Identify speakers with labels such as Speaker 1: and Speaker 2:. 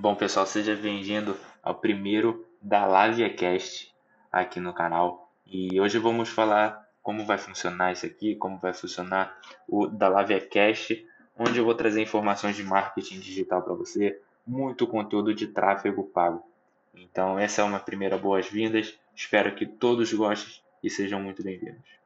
Speaker 1: Bom, pessoal, seja bem-vindo ao primeiro da LaviaCast aqui no canal. E hoje vamos falar como vai funcionar isso aqui, como vai funcionar o da LaviaCast, onde eu vou trazer informações de marketing digital para você, muito conteúdo de tráfego pago. Então, essa é uma primeira boas-vindas. Espero que todos gostem e sejam muito bem-vindos.